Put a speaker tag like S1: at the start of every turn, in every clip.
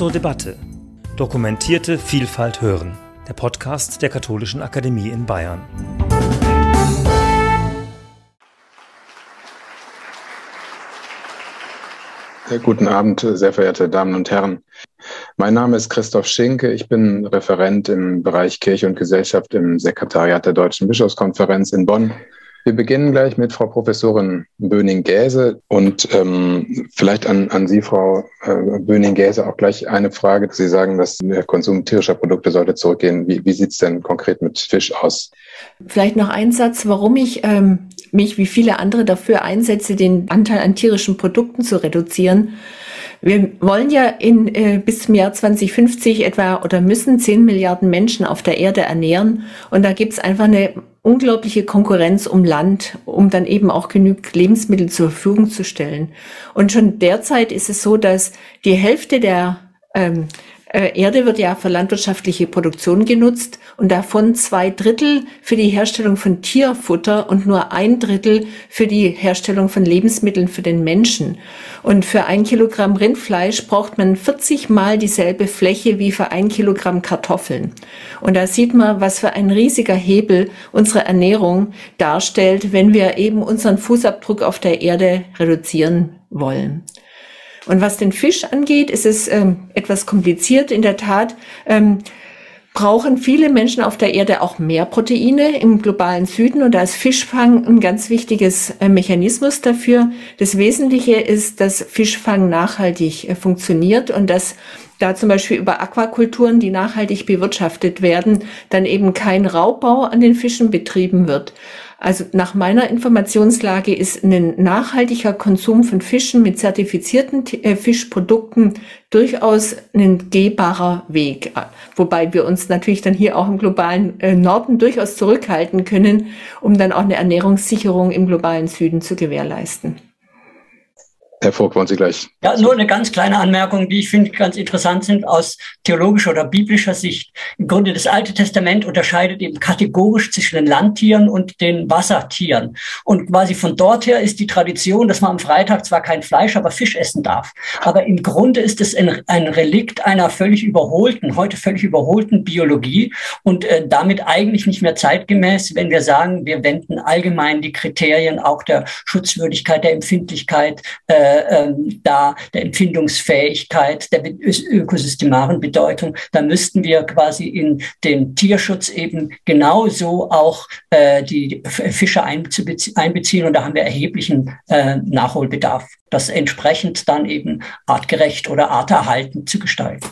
S1: zur Debatte. Dokumentierte Vielfalt hören. Der Podcast der Katholischen Akademie in Bayern.
S2: Guten Abend, sehr verehrte Damen und Herren. Mein Name ist Christoph Schinke. Ich bin Referent im Bereich Kirche und Gesellschaft im Sekretariat der Deutschen Bischofskonferenz in Bonn wir beginnen gleich mit Frau Professorin Böning-Gäse und ähm, vielleicht an, an Sie, Frau äh, Böning-Gäse, auch gleich eine Frage. Sie sagen, dass der Konsum tierischer Produkte sollte zurückgehen. Wie, wie sieht es denn konkret mit Fisch aus?
S3: Vielleicht noch ein Satz, warum ich ähm, mich wie viele andere dafür einsetze, den Anteil an tierischen Produkten zu reduzieren. Wir wollen ja in, äh, bis zum Jahr 2050 etwa oder müssen 10 Milliarden Menschen auf der Erde ernähren. Und da gibt es einfach eine unglaubliche Konkurrenz um Land, um dann eben auch genügend Lebensmittel zur Verfügung zu stellen. Und schon derzeit ist es so, dass die Hälfte der ähm, äh, Erde wird ja für landwirtschaftliche Produktion genutzt und davon zwei Drittel für die Herstellung von Tierfutter und nur ein Drittel für die Herstellung von Lebensmitteln für den Menschen. Und für ein Kilogramm Rindfleisch braucht man 40 mal dieselbe Fläche wie für ein Kilogramm Kartoffeln. Und da sieht man, was für ein riesiger Hebel unsere Ernährung darstellt, wenn wir eben unseren Fußabdruck auf der Erde reduzieren wollen. Und was den Fisch angeht, ist es ähm, etwas kompliziert. In der Tat ähm, brauchen viele Menschen auf der Erde auch mehr Proteine im globalen Süden und da ist Fischfang ein ganz wichtiges äh, Mechanismus dafür. Das Wesentliche ist, dass Fischfang nachhaltig äh, funktioniert und dass da zum Beispiel über Aquakulturen, die nachhaltig bewirtschaftet werden, dann eben kein Raubbau an den Fischen betrieben wird. Also nach meiner Informationslage ist ein nachhaltiger Konsum von Fischen mit zertifizierten äh, Fischprodukten durchaus ein gehbarer Weg. Wobei wir uns natürlich dann hier auch im globalen äh, Norden durchaus zurückhalten können, um dann auch eine Ernährungssicherung im globalen Süden zu gewährleisten.
S2: Herr Vogt, wollen Sie gleich?
S4: Ja, nur eine ganz kleine Anmerkung, die ich finde ganz interessant sind aus theologischer oder biblischer Sicht. Im Grunde das Alte Testament unterscheidet eben kategorisch zwischen den Landtieren und den Wassertieren. Und quasi von dort her ist die Tradition, dass man am Freitag zwar kein Fleisch, aber Fisch essen darf. Aber im Grunde ist es ein, Relikt einer völlig überholten, heute völlig überholten Biologie und äh, damit eigentlich nicht mehr zeitgemäß, wenn wir sagen, wir wenden allgemein die Kriterien auch der Schutzwürdigkeit, der Empfindlichkeit, äh, äh, da der Empfindungsfähigkeit, der ökosystemaren Bedeutung, da müssten wir quasi in den Tierschutz eben genauso auch äh, die Fische einbeziehen und da haben wir erheblichen äh, Nachholbedarf, das entsprechend dann eben artgerecht oder arterhaltend zu gestalten.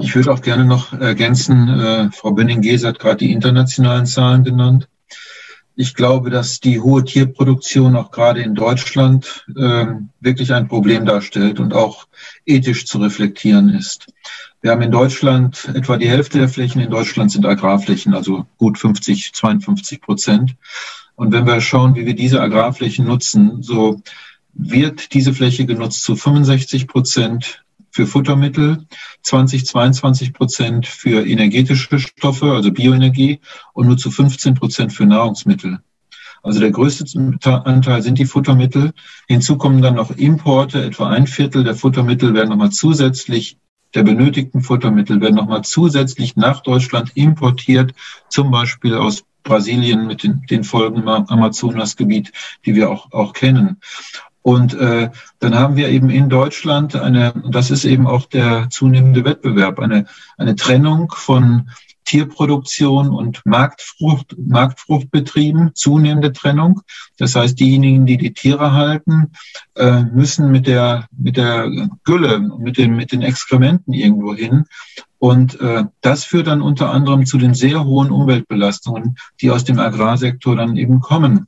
S5: Ich würde auch gerne noch ergänzen, äh, Frau Bönning-Geser hat gerade die internationalen Zahlen genannt. Ich glaube, dass die hohe Tierproduktion auch gerade in Deutschland äh, wirklich ein Problem darstellt und auch ethisch zu reflektieren ist. Wir haben in Deutschland etwa die Hälfte der Flächen in Deutschland sind Agrarflächen, also gut 50, 52 Prozent. Und wenn wir schauen, wie wir diese Agrarflächen nutzen, so wird diese Fläche genutzt zu 65 Prozent für Futtermittel, 20, 22 Prozent für energetische Stoffe, also Bioenergie und nur zu 15 Prozent für Nahrungsmittel. Also der größte Anteil sind die Futtermittel. Hinzu kommen dann noch Importe. Etwa ein Viertel der Futtermittel werden nochmal zusätzlich, der benötigten Futtermittel werden nochmal zusätzlich nach Deutschland importiert, zum Beispiel aus Brasilien mit den, den Folgen im Amazonasgebiet, die wir auch, auch kennen. Und äh, dann haben wir eben in Deutschland eine, das ist eben auch der zunehmende Wettbewerb, eine, eine Trennung von Tierproduktion und Marktfrucht, Marktfruchtbetrieben, zunehmende Trennung. Das heißt, diejenigen, die die Tiere halten, äh, müssen mit der, mit der Gülle, mit den, mit den Exkrementen irgendwo hin. Und äh, das führt dann unter anderem zu den sehr hohen Umweltbelastungen, die aus dem Agrarsektor dann eben kommen.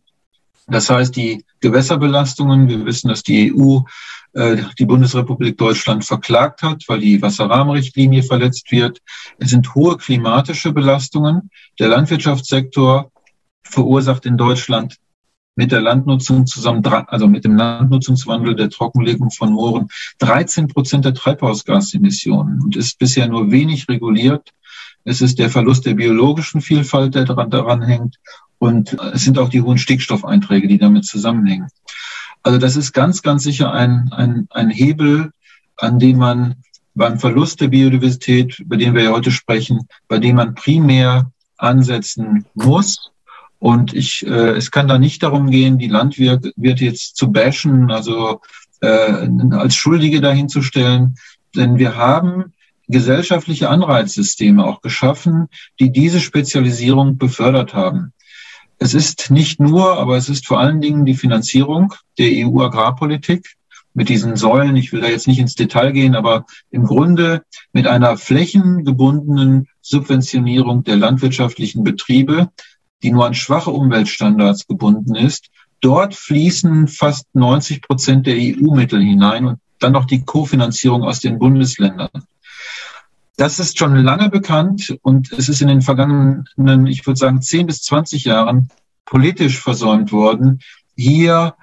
S5: Das heißt, die Gewässerbelastungen, wir wissen, dass die EU äh, die Bundesrepublik Deutschland verklagt hat, weil die Wasserrahmenrichtlinie verletzt wird. Es sind hohe klimatische Belastungen. Der Landwirtschaftssektor verursacht in Deutschland mit der Landnutzung zusammen, also mit dem Landnutzungswandel der Trockenlegung von Mooren 13 Prozent der Treibhausgasemissionen und ist bisher nur wenig reguliert. Es ist der Verlust der biologischen Vielfalt, der daran, daran hängt und es sind auch die hohen Stickstoffeinträge, die damit zusammenhängen. Also das ist ganz, ganz sicher ein, ein, ein Hebel, an dem man beim Verlust der Biodiversität, über den wir ja heute sprechen, bei dem man primär ansetzen muss. Und ich, äh, es kann da nicht darum gehen, die Landwirte jetzt zu bashen, also äh, als Schuldige dahinzustellen, denn wir haben gesellschaftliche Anreizsysteme auch geschaffen, die diese Spezialisierung befördert haben. Es ist nicht nur, aber es ist vor allen Dingen die Finanzierung der EU-Agrarpolitik mit diesen Säulen. Ich will da jetzt nicht ins Detail gehen, aber im Grunde mit einer flächengebundenen Subventionierung der landwirtschaftlichen Betriebe, die nur an schwache Umweltstandards gebunden ist. Dort fließen fast 90 Prozent der EU-Mittel hinein und dann noch die Kofinanzierung aus den Bundesländern. Das ist schon lange bekannt und es ist in den vergangenen, ich würde sagen, 10 bis 20 Jahren politisch versäumt worden, hier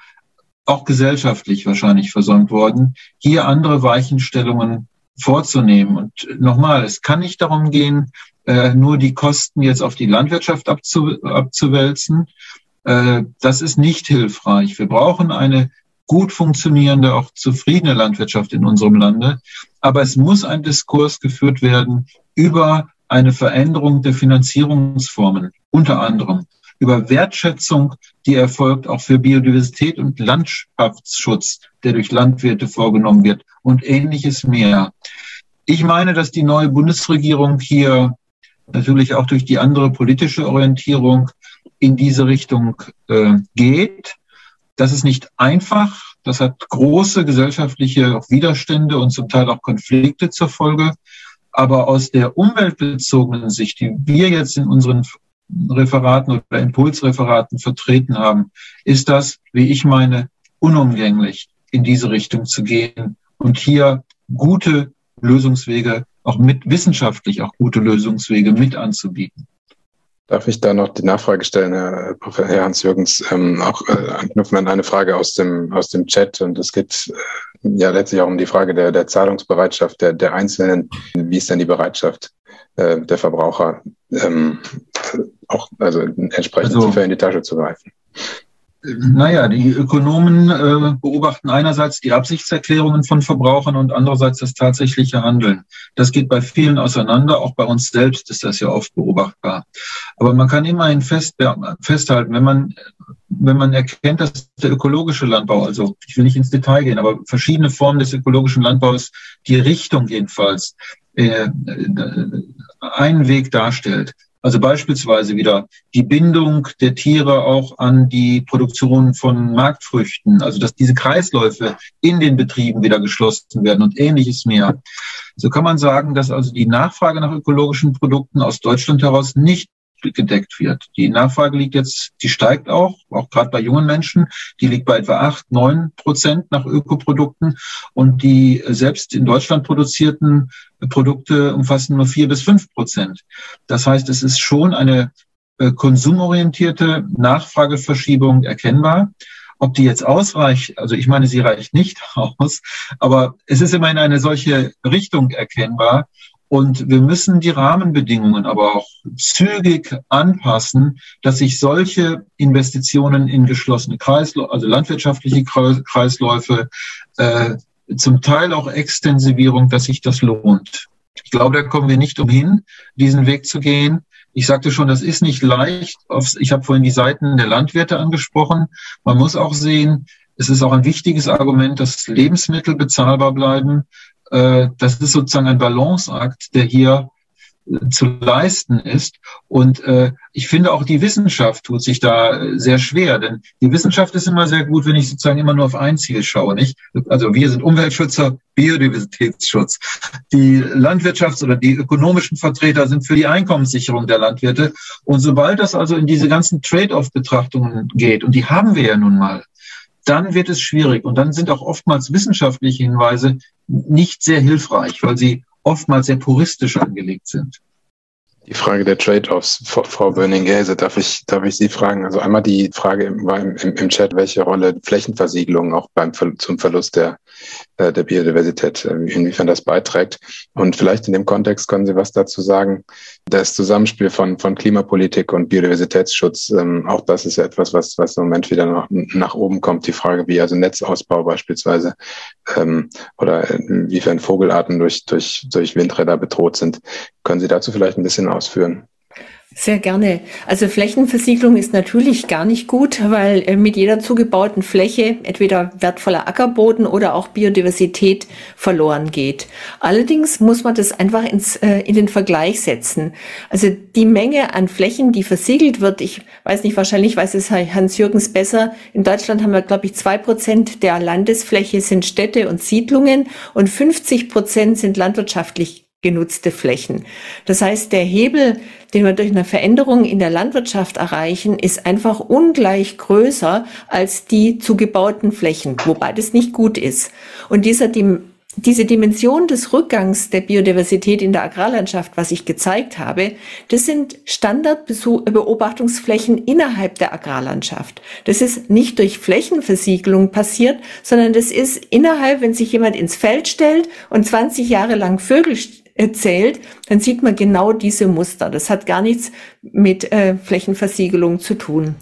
S5: auch gesellschaftlich wahrscheinlich versäumt worden, hier andere Weichenstellungen vorzunehmen. Und nochmal, es kann nicht darum gehen, äh, nur die Kosten jetzt auf die Landwirtschaft abzu, abzuwälzen. Äh, das ist nicht hilfreich. Wir brauchen eine gut funktionierende, auch zufriedene Landwirtschaft in unserem Lande. Aber es muss ein Diskurs geführt werden über eine Veränderung der Finanzierungsformen, unter anderem über Wertschätzung, die erfolgt auch für Biodiversität und Landschaftsschutz, der durch Landwirte vorgenommen wird und ähnliches mehr. Ich meine, dass die neue Bundesregierung hier natürlich auch durch die andere politische Orientierung in diese Richtung äh, geht. Das ist nicht einfach. Das hat große gesellschaftliche Widerstände und zum Teil auch Konflikte zur Folge. Aber aus der umweltbezogenen Sicht, die wir jetzt in unseren Referaten oder Impulsreferaten vertreten haben, ist das, wie ich meine, unumgänglich, in diese Richtung zu gehen und hier gute Lösungswege, auch mit wissenschaftlich auch gute Lösungswege mit anzubieten.
S2: Darf ich da noch die Nachfrage stellen, Herr Herr Hans-Jürgens, ähm, auch äh, anknüpfen an eine Frage aus dem, aus dem Chat. Und es geht äh, ja letztlich auch um die Frage der, der Zahlungsbereitschaft der, der Einzelnen. Wie ist denn die Bereitschaft äh, der Verbraucher, ähm, auch also entsprechend also, tiefer in die Tasche zu greifen?
S5: Naja, die Ökonomen äh, beobachten einerseits die Absichtserklärungen von Verbrauchern und andererseits das tatsächliche Handeln. Das geht bei vielen auseinander, auch bei uns selbst ist das ja oft beobachtbar. Aber man kann immerhin fest, festhalten, wenn man, wenn man erkennt, dass der ökologische Landbau, also ich will nicht ins Detail gehen, aber verschiedene Formen des ökologischen Landbaus, die Richtung jedenfalls, äh, einen Weg darstellt, also beispielsweise wieder die Bindung der Tiere auch an die Produktion von Marktfrüchten, also dass diese Kreisläufe in den Betrieben wieder geschlossen werden und ähnliches mehr. So kann man sagen, dass also die Nachfrage nach ökologischen Produkten aus Deutschland heraus nicht gedeckt wird. Die Nachfrage liegt jetzt, die steigt auch, auch gerade bei jungen Menschen. Die liegt bei etwa acht, neun Prozent nach Ökoprodukten. Und die selbst in Deutschland produzierten Produkte umfassen nur vier bis fünf Prozent. Das heißt, es ist schon eine äh, konsumorientierte Nachfrageverschiebung erkennbar. Ob die jetzt ausreicht, also ich meine, sie reicht nicht aus, aber es ist immerhin eine solche Richtung erkennbar. Und wir müssen die Rahmenbedingungen aber auch zügig anpassen, dass sich solche Investitionen in geschlossene Kreisläufe, also landwirtschaftliche Kreisläufe, äh, zum Teil auch Extensivierung, dass sich das lohnt. Ich glaube, da kommen wir nicht umhin, diesen Weg zu gehen. Ich sagte schon, das ist nicht leicht. Ich habe vorhin die Seiten der Landwirte angesprochen. Man muss auch sehen, es ist auch ein wichtiges Argument, dass Lebensmittel bezahlbar bleiben. Äh, das ist sozusagen ein Balanceakt, der hier äh, zu leisten ist. Und äh, ich finde auch die Wissenschaft tut sich da äh, sehr schwer, denn die Wissenschaft ist immer sehr gut, wenn ich sozusagen immer nur auf ein Ziel schaue, nicht? Also wir sind Umweltschützer, Biodiversitätsschutz. Die Landwirtschafts- oder die ökonomischen Vertreter sind für die Einkommenssicherung der Landwirte. Und sobald das also in diese ganzen Trade-off-Betrachtungen geht, und die haben wir ja nun mal, dann wird es schwierig. Und dann sind auch oftmals wissenschaftliche Hinweise nicht sehr hilfreich, weil sie oftmals sehr puristisch angelegt sind.
S2: Die Frage der Trade-offs, Frau Böning-Gäse, darf ich, darf ich Sie fragen? Also einmal die Frage im, im, im Chat, welche Rolle Flächenversiegelung auch beim, zum Verlust der der Biodiversität, äh, inwiefern das beiträgt. Und vielleicht in dem Kontext können Sie was dazu sagen. Das Zusammenspiel von, von Klimapolitik und Biodiversitätsschutz, ähm, auch das ist ja etwas, was, was im Moment wieder noch nach oben kommt. Die Frage, wie also Netzausbau beispielsweise ähm, oder inwiefern Vogelarten durch, durch, durch Windräder bedroht sind. Können Sie dazu vielleicht ein bisschen ausführen?
S3: Sehr gerne. Also Flächenversiegelung ist natürlich gar nicht gut, weil äh, mit jeder zugebauten Fläche entweder wertvoller Ackerboden oder auch Biodiversität verloren geht. Allerdings muss man das einfach ins, äh, in den Vergleich setzen. Also die Menge an Flächen, die versiegelt wird, ich weiß nicht, wahrscheinlich weiß es Hans Jürgens besser. In Deutschland haben wir, glaube ich, zwei Prozent der Landesfläche sind Städte und Siedlungen und 50 Prozent sind landwirtschaftlich genutzte Flächen. Das heißt, der Hebel, den wir durch eine Veränderung in der Landwirtschaft erreichen, ist einfach ungleich größer als die zugebauten Flächen, wobei das nicht gut ist. Und dieser, diese Dimension des Rückgangs der Biodiversität in der Agrarlandschaft, was ich gezeigt habe, das sind Standardbeobachtungsflächen innerhalb der Agrarlandschaft. Das ist nicht durch Flächenversiegelung passiert, sondern das ist innerhalb, wenn sich jemand ins Feld stellt und 20 Jahre lang Vögel erzählt, dann sieht man genau diese Muster. Das hat gar nichts mit äh, Flächenversiegelung zu tun.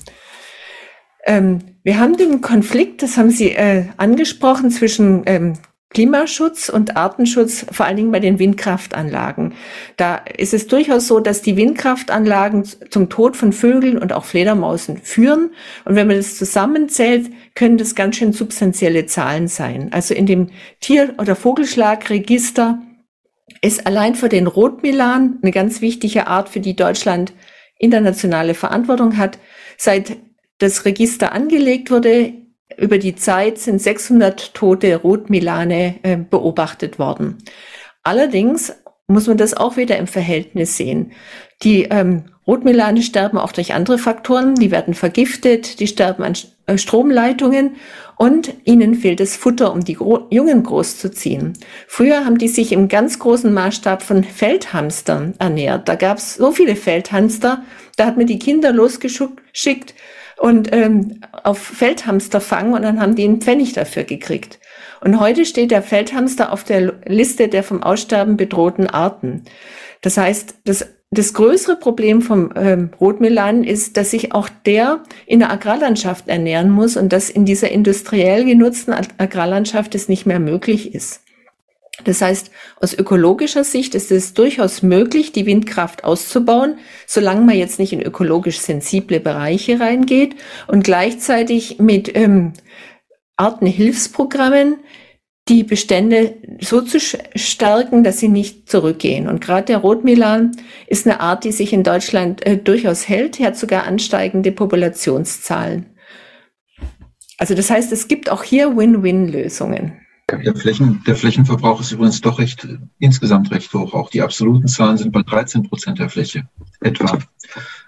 S3: Ähm, wir haben den Konflikt, das haben Sie äh, angesprochen, zwischen ähm, Klimaschutz und Artenschutz, vor allen Dingen bei den Windkraftanlagen. Da ist es durchaus so, dass die Windkraftanlagen zum Tod von Vögeln und auch Fledermausen führen. Und wenn man das zusammenzählt, können das ganz schön substanzielle Zahlen sein. Also in dem Tier- oder Vogelschlagregister ist allein für den Rotmilan eine ganz wichtige Art, für die Deutschland internationale Verantwortung hat. Seit das Register angelegt wurde, über die Zeit sind 600 tote Rotmilane äh, beobachtet worden. Allerdings muss man das auch wieder im Verhältnis sehen. Die ähm, Rotmilane sterben auch durch andere Faktoren. Die werden vergiftet, die sterben an äh, Stromleitungen und ihnen fehlt das Futter, um die Gro Jungen großzuziehen. Früher haben die sich im ganz großen Maßstab von Feldhamstern ernährt. Da gab es so viele Feldhamster, da hat man die Kinder losgeschickt und ähm, auf Feldhamster fangen und dann haben die einen Pfennig dafür gekriegt. Und heute steht der Feldhamster auf der Liste der vom Aussterben bedrohten Arten. Das heißt, das das größere Problem vom ähm, Rotmilan ist, dass sich auch der in der Agrarlandschaft ernähren muss und dass in dieser industriell genutzten Agrarlandschaft es nicht mehr möglich ist. Das heißt, aus ökologischer Sicht ist es durchaus möglich, die Windkraft auszubauen, solange man jetzt nicht in ökologisch sensible Bereiche reingeht und gleichzeitig mit ähm, Artenhilfsprogrammen die Bestände so zu stärken, dass sie nicht zurückgehen. Und gerade der Rotmilan ist eine Art, die sich in Deutschland äh, durchaus hält. Er hat sogar ansteigende Populationszahlen. Also das heißt, es gibt auch hier Win-Win-Lösungen.
S5: Der, Flächen, der Flächenverbrauch ist übrigens doch recht insgesamt recht hoch. Auch die absoluten Zahlen sind bei 13 Prozent der Fläche etwa.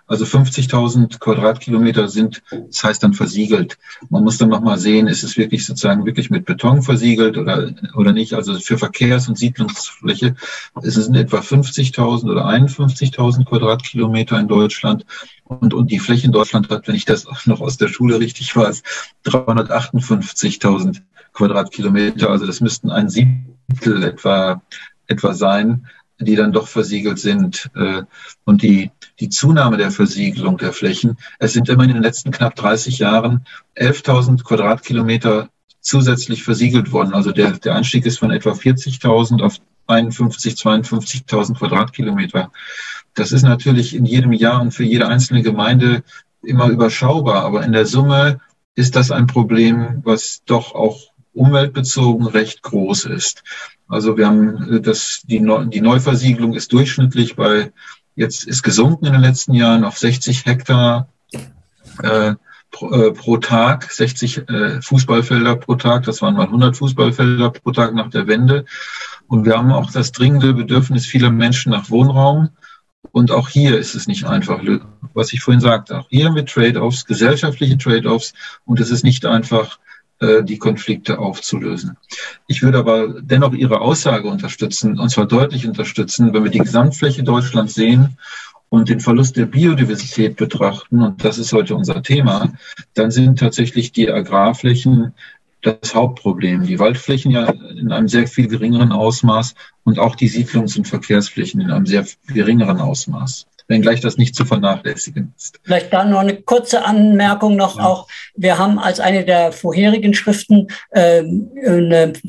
S5: Also 50.000 Quadratkilometer sind, das heißt dann versiegelt. Man muss dann nochmal sehen, ist es wirklich sozusagen wirklich mit Beton versiegelt oder, oder nicht. Also für Verkehrs- und Siedlungsfläche ist es in etwa 50.000 oder 51.000 Quadratkilometer in Deutschland. Und, und die Fläche in Deutschland hat, wenn ich das noch aus der Schule richtig weiß, 358.000 Quadratkilometer. Also das müssten ein Siebtel etwa, etwa sein die dann doch versiegelt sind. Äh, und die, die Zunahme der Versiegelung der Flächen, es sind immer in den letzten knapp 30 Jahren 11.000 Quadratkilometer zusätzlich versiegelt worden. Also der, der Anstieg ist von etwa 40.000 auf 51, 52.000 Quadratkilometer. Das ist natürlich in jedem Jahr und für jede einzelne Gemeinde immer überschaubar, aber in der Summe ist das ein Problem, was doch auch umweltbezogen recht groß ist. Also wir haben äh, das, die, Neu die Neuversiegelung ist durchschnittlich bei, jetzt ist gesunken in den letzten Jahren auf 60 Hektar äh, pro, äh, pro Tag, 60 äh, Fußballfelder pro Tag. Das waren mal 100 Fußballfelder pro Tag nach der Wende. Und wir haben auch das dringende Bedürfnis vieler Menschen nach Wohnraum. Und auch hier ist es nicht einfach, was ich vorhin sagte. Auch hier haben wir Trade-offs, gesellschaftliche Trade-offs. Und es ist nicht einfach, die Konflikte aufzulösen. Ich würde aber dennoch Ihre Aussage unterstützen, und zwar deutlich unterstützen, wenn wir die Gesamtfläche Deutschlands sehen und den Verlust der Biodiversität betrachten, und das ist heute unser Thema, dann sind tatsächlich die Agrarflächen das Hauptproblem. Die Waldflächen ja in einem sehr viel geringeren Ausmaß und auch die Siedlungs- und Verkehrsflächen in einem sehr geringeren Ausmaß wenngleich das nicht zu vernachlässigen ist.
S4: Vielleicht da noch eine kurze Anmerkung noch ja. auch. Wir haben als eine der vorherigen Schriften äh,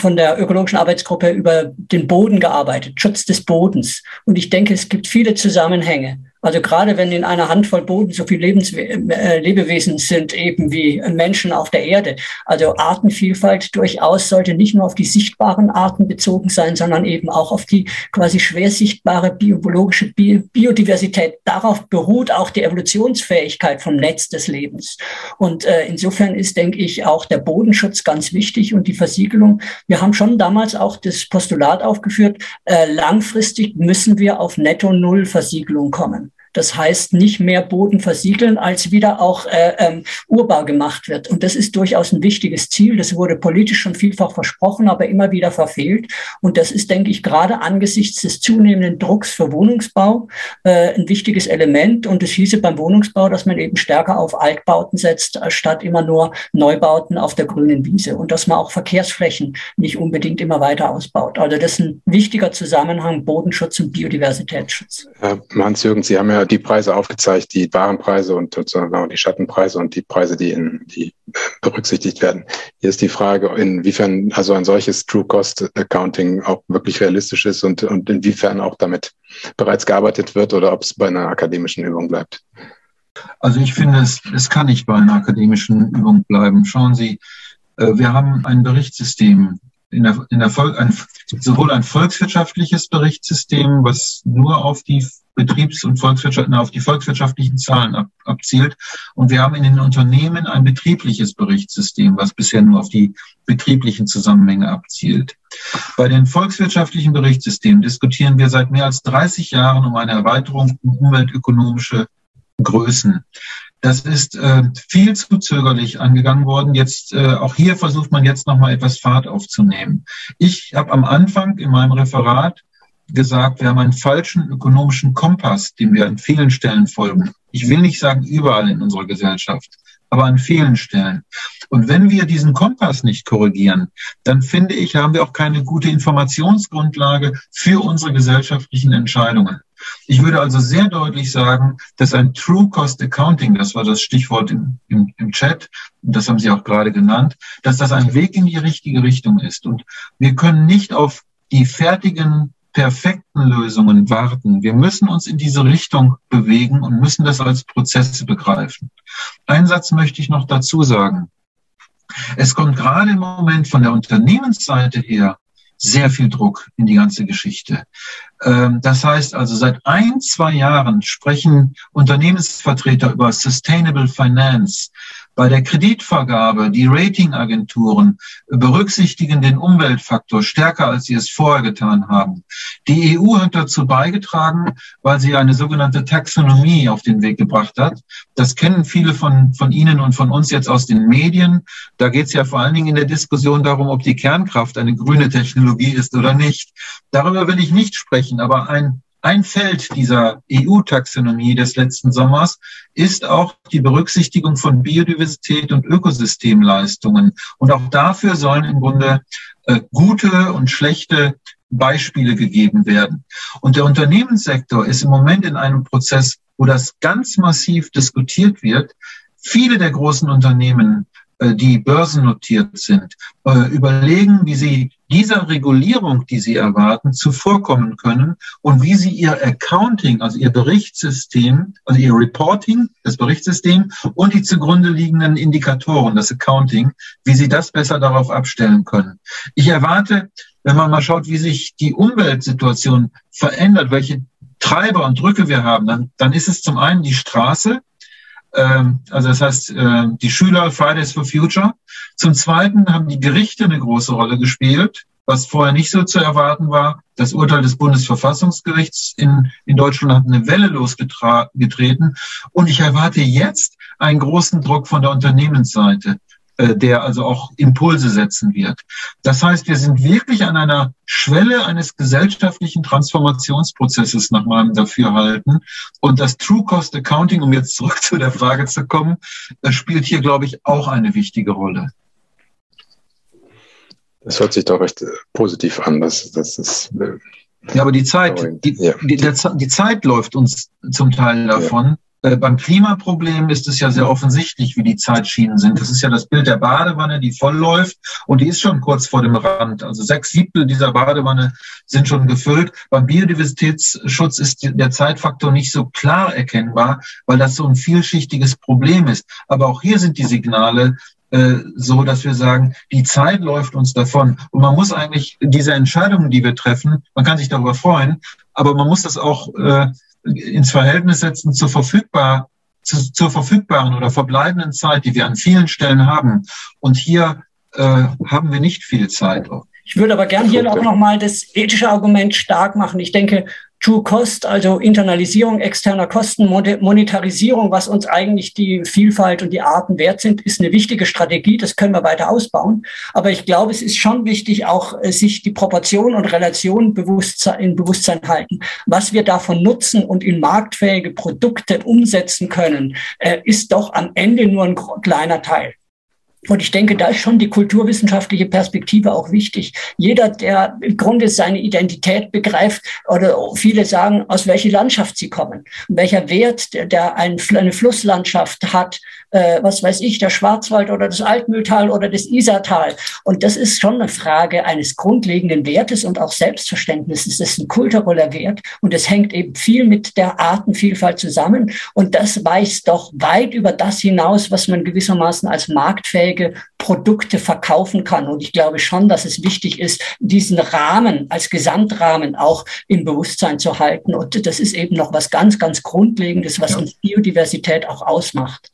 S4: von der ökologischen Arbeitsgruppe über den Boden gearbeitet, Schutz des Bodens. Und ich denke, es gibt viele Zusammenhänge. Also gerade wenn in einer Handvoll Boden so viele Lebens äh, Lebewesen sind, eben wie Menschen auf der Erde. Also Artenvielfalt durchaus sollte nicht nur auf die sichtbaren Arten bezogen sein, sondern eben auch auf die quasi schwer sichtbare biologische Bi Biodiversität. Darauf beruht auch die Evolutionsfähigkeit vom Netz des Lebens. Und äh, insofern ist, denke ich, auch der Bodenschutz ganz wichtig und die Versiegelung. Wir haben schon damals auch das Postulat aufgeführt, äh, langfristig müssen wir auf Netto-Null-Versiegelung kommen. Das heißt, nicht mehr Boden versiegeln, als wieder auch äh, ähm, urbar gemacht wird. Und das ist durchaus ein wichtiges Ziel. Das wurde politisch schon vielfach versprochen, aber immer wieder verfehlt. Und das ist, denke ich, gerade angesichts des zunehmenden Drucks für Wohnungsbau äh, ein wichtiges Element. Und es hieße beim Wohnungsbau, dass man eben stärker auf Altbauten setzt, statt immer nur Neubauten auf der grünen Wiese. Und dass man auch Verkehrsflächen nicht unbedingt immer weiter ausbaut. Also das ist ein wichtiger Zusammenhang Bodenschutz und Biodiversitätsschutz.
S2: Herr Hans-Jürgen, Sie haben ja die Preise aufgezeigt, die Warenpreise und sozusagen die Schattenpreise und die Preise, die, in, die berücksichtigt werden. Hier ist die Frage, inwiefern also ein solches True Cost Accounting auch wirklich realistisch ist und, und inwiefern auch damit bereits gearbeitet wird oder ob es bei einer akademischen Übung bleibt.
S5: Also ich finde, es, es kann nicht bei einer akademischen Übung bleiben. Schauen Sie, äh, wir haben ein Berichtssystem in der, in der Vol ein, sowohl ein volkswirtschaftliches Berichtssystem, was nur auf die Betriebs- und Volkswirtschaft, auf die volkswirtschaftlichen Zahlen ab, abzielt. Und wir haben in den Unternehmen ein betriebliches Berichtssystem, was bisher nur auf die betrieblichen Zusammenhänge abzielt. Bei den volkswirtschaftlichen Berichtssystemen diskutieren wir seit mehr als 30 Jahren um eine Erweiterung um umweltökonomische Größen. Das ist äh, viel zu zögerlich angegangen worden. Jetzt äh, auch hier versucht man jetzt noch mal etwas Fahrt aufzunehmen. Ich habe am Anfang in meinem Referat gesagt, wir haben einen falschen ökonomischen Kompass, dem wir an vielen Stellen folgen. Ich will nicht sagen überall in unserer Gesellschaft, aber an vielen Stellen. Und wenn wir diesen Kompass nicht korrigieren, dann finde ich, haben wir auch keine gute Informationsgrundlage für unsere gesellschaftlichen Entscheidungen. Ich würde also sehr deutlich sagen, dass ein True Cost Accounting, das war das Stichwort im, im, im Chat, das haben Sie auch gerade genannt, dass das ein Weg in die richtige Richtung ist. Und wir können nicht auf die fertigen, perfekten Lösungen warten. Wir müssen uns in diese Richtung bewegen und müssen das als Prozesse begreifen. Einen Satz möchte ich noch dazu sagen. Es kommt gerade im Moment von der Unternehmensseite her sehr viel Druck in die ganze Geschichte. Ähm, das heißt also, seit ein, zwei Jahren sprechen Unternehmensvertreter über Sustainable Finance. Bei der Kreditvergabe, die Ratingagenturen berücksichtigen den Umweltfaktor stärker, als sie es vorher getan haben. Die EU hat dazu beigetragen, weil sie eine sogenannte Taxonomie auf den Weg gebracht hat. Das kennen viele von, von Ihnen und von uns jetzt aus den Medien. Da geht es ja vor allen Dingen in der Diskussion darum, ob die Kernkraft eine grüne Technologie ist oder nicht. Darüber will ich nicht sprechen, aber ein ein Feld dieser EU-Taxonomie des letzten Sommers ist auch die Berücksichtigung von Biodiversität und Ökosystemleistungen. Und auch dafür sollen im Grunde äh, gute und schlechte Beispiele gegeben werden. Und der Unternehmenssektor ist im Moment in einem Prozess, wo das ganz massiv diskutiert wird. Viele der großen Unternehmen die börsennotiert sind, äh, überlegen, wie sie dieser Regulierung, die sie erwarten, zuvorkommen können und wie sie ihr Accounting, also ihr Berichtssystem, also ihr Reporting, das Berichtssystem und die zugrunde liegenden Indikatoren, das Accounting, wie sie das besser darauf abstellen können. Ich erwarte, wenn man mal schaut, wie sich die Umweltsituation verändert, welche Treiber und Drücke wir haben, dann, dann ist es zum einen die Straße, also das heißt, äh, die Schüler Fridays for Future. Zum Zweiten haben die Gerichte eine große Rolle gespielt, was vorher nicht so zu erwarten war. Das Urteil des Bundesverfassungsgerichts in, in Deutschland hat eine Welle losgetreten. Und ich erwarte jetzt einen großen Druck von der Unternehmensseite. Äh, der also auch Impulse setzen wird. Das heißt, wir sind wirklich an einer Schwelle eines gesellschaftlichen Transformationsprozesses nach meinem Dafürhalten. Und das True Cost Accounting, um jetzt zurück zu der Frage zu kommen, spielt hier, glaube ich, auch eine wichtige Rolle.
S2: Das hört sich doch recht äh, positiv an. Das, das ist. Äh,
S5: ja, aber die Zeit, die, ja. die, der, die Zeit läuft uns zum Teil davon. Ja. Äh, beim Klimaproblem ist es ja sehr offensichtlich, wie die Zeitschienen sind. Das ist ja das Bild der Badewanne, die voll läuft und die ist schon kurz vor dem Rand. Also sechs Siebtel dieser Badewanne sind schon gefüllt. Beim Biodiversitätsschutz ist der Zeitfaktor nicht so klar erkennbar, weil das so ein vielschichtiges Problem ist. Aber auch hier sind die Signale äh, so, dass wir sagen, die Zeit läuft uns davon. Und man muss eigentlich diese Entscheidungen, die wir treffen, man kann sich darüber freuen, aber man muss das auch äh, ins Verhältnis setzen zur verfügbar zu, zur verfügbaren oder verbleibenden Zeit, die wir an vielen Stellen haben. Und hier äh, haben wir nicht viel Zeit.
S4: Ich würde aber gern hier auch nochmal das ethische Argument stark machen. Ich denke, True Cost, also Internalisierung externer Kosten, Monetarisierung, was uns eigentlich die Vielfalt und die Arten wert sind, ist eine wichtige Strategie. Das können wir weiter ausbauen. Aber ich glaube, es ist schon wichtig, auch äh, sich die Proportionen und Relationen in Bewusstsein halten. Was wir davon nutzen und in marktfähige Produkte umsetzen können, äh, ist doch am Ende nur ein kleiner Teil. Und ich denke, da ist schon die kulturwissenschaftliche Perspektive auch wichtig. Jeder, der im Grunde seine Identität begreift, oder viele sagen, aus welcher Landschaft sie kommen, welcher Wert der, eine Flusslandschaft hat, äh, was weiß ich, der Schwarzwald oder das Altmühltal oder das Isartal. Und das ist schon eine Frage eines grundlegenden Wertes und auch Selbstverständnisses. Das ist ein kultureller Wert und es hängt eben viel mit der Artenvielfalt zusammen. Und das weist doch weit über das hinaus, was man gewissermaßen als marktfähige Produkte verkaufen kann. Und ich glaube schon, dass es wichtig ist, diesen Rahmen als Gesamtrahmen auch im Bewusstsein zu halten. Und das ist eben noch was ganz, ganz Grundlegendes, was ja. uns Biodiversität auch ausmacht.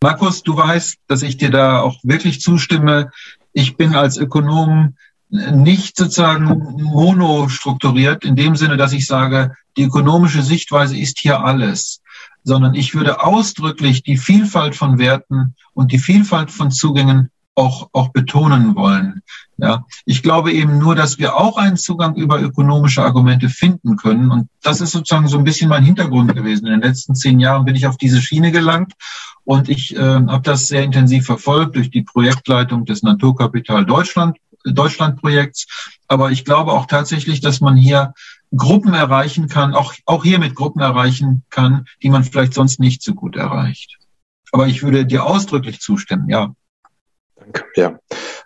S5: Markus, du weißt, dass ich dir da auch wirklich zustimme. Ich bin als Ökonom nicht sozusagen monostrukturiert in dem Sinne, dass ich sage, die ökonomische Sichtweise ist hier alles, sondern ich würde ausdrücklich die Vielfalt von Werten und die Vielfalt von Zugängen auch, auch betonen wollen. Ja, ich glaube eben nur, dass wir auch einen Zugang über ökonomische Argumente finden können. Und das ist sozusagen so ein bisschen mein Hintergrund gewesen. In den letzten zehn Jahren bin ich auf diese Schiene gelangt und ich äh, habe das sehr intensiv verfolgt durch die Projektleitung des Naturkapital Deutschland, Deutschland Projekts. Aber ich glaube auch tatsächlich, dass man hier Gruppen erreichen kann, auch, auch hier mit Gruppen erreichen kann, die man vielleicht sonst nicht so gut erreicht. Aber ich würde dir ausdrücklich zustimmen, ja.
S2: Danke, ja.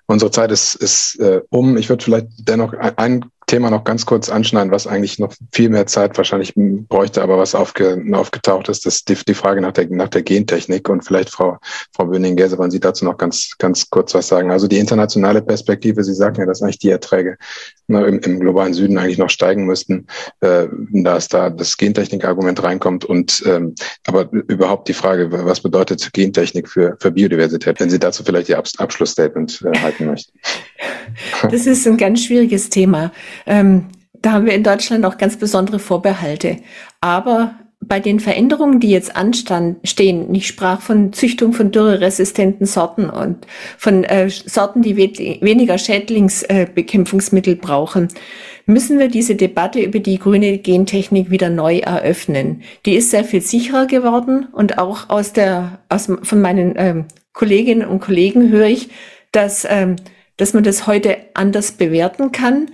S2: Unsere Zeit ist, ist äh, um. Ich würde vielleicht dennoch ein Thema noch ganz kurz anschneiden, was eigentlich noch viel mehr Zeit wahrscheinlich bräuchte, aber was aufge, aufgetaucht ist, ist die, die Frage nach der, nach der Gentechnik. Und vielleicht Frau, Frau Böning-Gäse, wollen Sie dazu noch ganz, ganz kurz was sagen? Also die internationale Perspektive, Sie sagten ja, dass eigentlich die Erträge ne, im, im globalen Süden eigentlich noch steigen müssten, äh, dass da das Gentechnik-Argument reinkommt. Und ähm, aber überhaupt die Frage, was bedeutet Gentechnik für, für Biodiversität, wenn Sie dazu vielleicht Ihr Abschlussstatement äh, halten möchten.
S3: Das ist ein ganz schwieriges Thema. Ähm, da haben wir in Deutschland auch ganz besondere Vorbehalte. Aber bei den Veränderungen, die jetzt anstehen, ich sprach von Züchtung von dürreresistenten Sorten und von äh, Sorten, die we weniger Schädlingsbekämpfungsmittel äh, brauchen, müssen wir diese Debatte über die grüne Gentechnik wieder neu eröffnen. Die ist sehr viel sicherer geworden und auch aus der, aus, von meinen ähm, Kolleginnen und Kollegen höre ich, dass, ähm, dass man das heute anders bewerten kann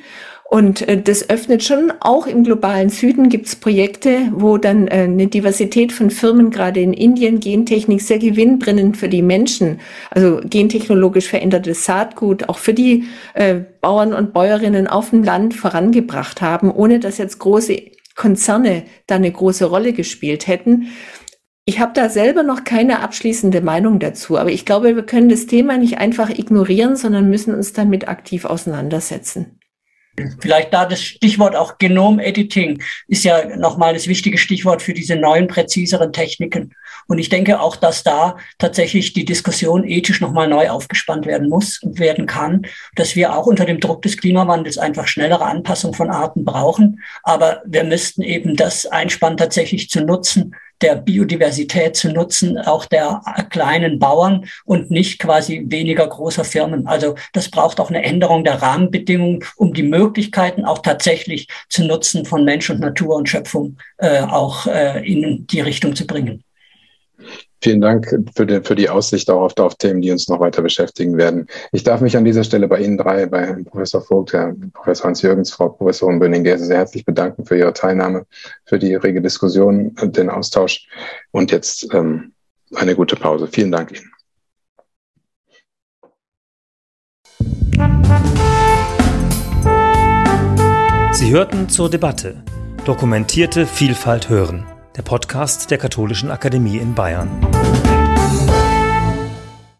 S3: und äh, das öffnet schon, auch im globalen Süden gibt es Projekte, wo dann äh, eine Diversität von Firmen, gerade in Indien, Gentechnik sehr gewinnbringend für die Menschen, also gentechnologisch verändertes Saatgut, auch für die äh, Bauern und Bäuerinnen auf dem Land vorangebracht haben, ohne dass jetzt große Konzerne da eine große Rolle gespielt hätten. Ich habe da selber noch keine abschließende Meinung dazu, aber ich glaube, wir können das Thema nicht einfach ignorieren, sondern müssen uns damit aktiv auseinandersetzen.
S4: Vielleicht da das Stichwort auch Genom-Editing ist ja nochmal das wichtige Stichwort für diese neuen, präziseren Techniken. Und ich denke auch, dass da tatsächlich die Diskussion ethisch nochmal neu aufgespannt werden muss und werden kann, dass wir auch unter dem Druck des Klimawandels einfach schnellere Anpassung von Arten brauchen. Aber wir müssten eben das Einspann tatsächlich zu nutzen, der Biodiversität zu nutzen, auch der kleinen Bauern und nicht quasi weniger großer Firmen. Also das braucht auch eine Änderung der Rahmenbedingungen, um die Möglichkeiten auch tatsächlich zu nutzen von Mensch und Natur und Schöpfung äh, auch äh, in die Richtung zu bringen.
S2: Vielen Dank für die, für die Aussicht auch auf, auf, Themen, die uns noch weiter beschäftigen werden. Ich darf mich an dieser Stelle bei Ihnen drei, bei Professor Vogt, Herr Professor Hans-Jürgens, Frau Professorin Böning-Gäse sehr herzlich bedanken für Ihre Teilnahme, für die rege Diskussion, den Austausch und jetzt ähm, eine gute Pause. Vielen Dank Ihnen.
S1: Sie hörten zur Debatte Dokumentierte Vielfalt hören der Podcast der Katholischen Akademie in Bayern.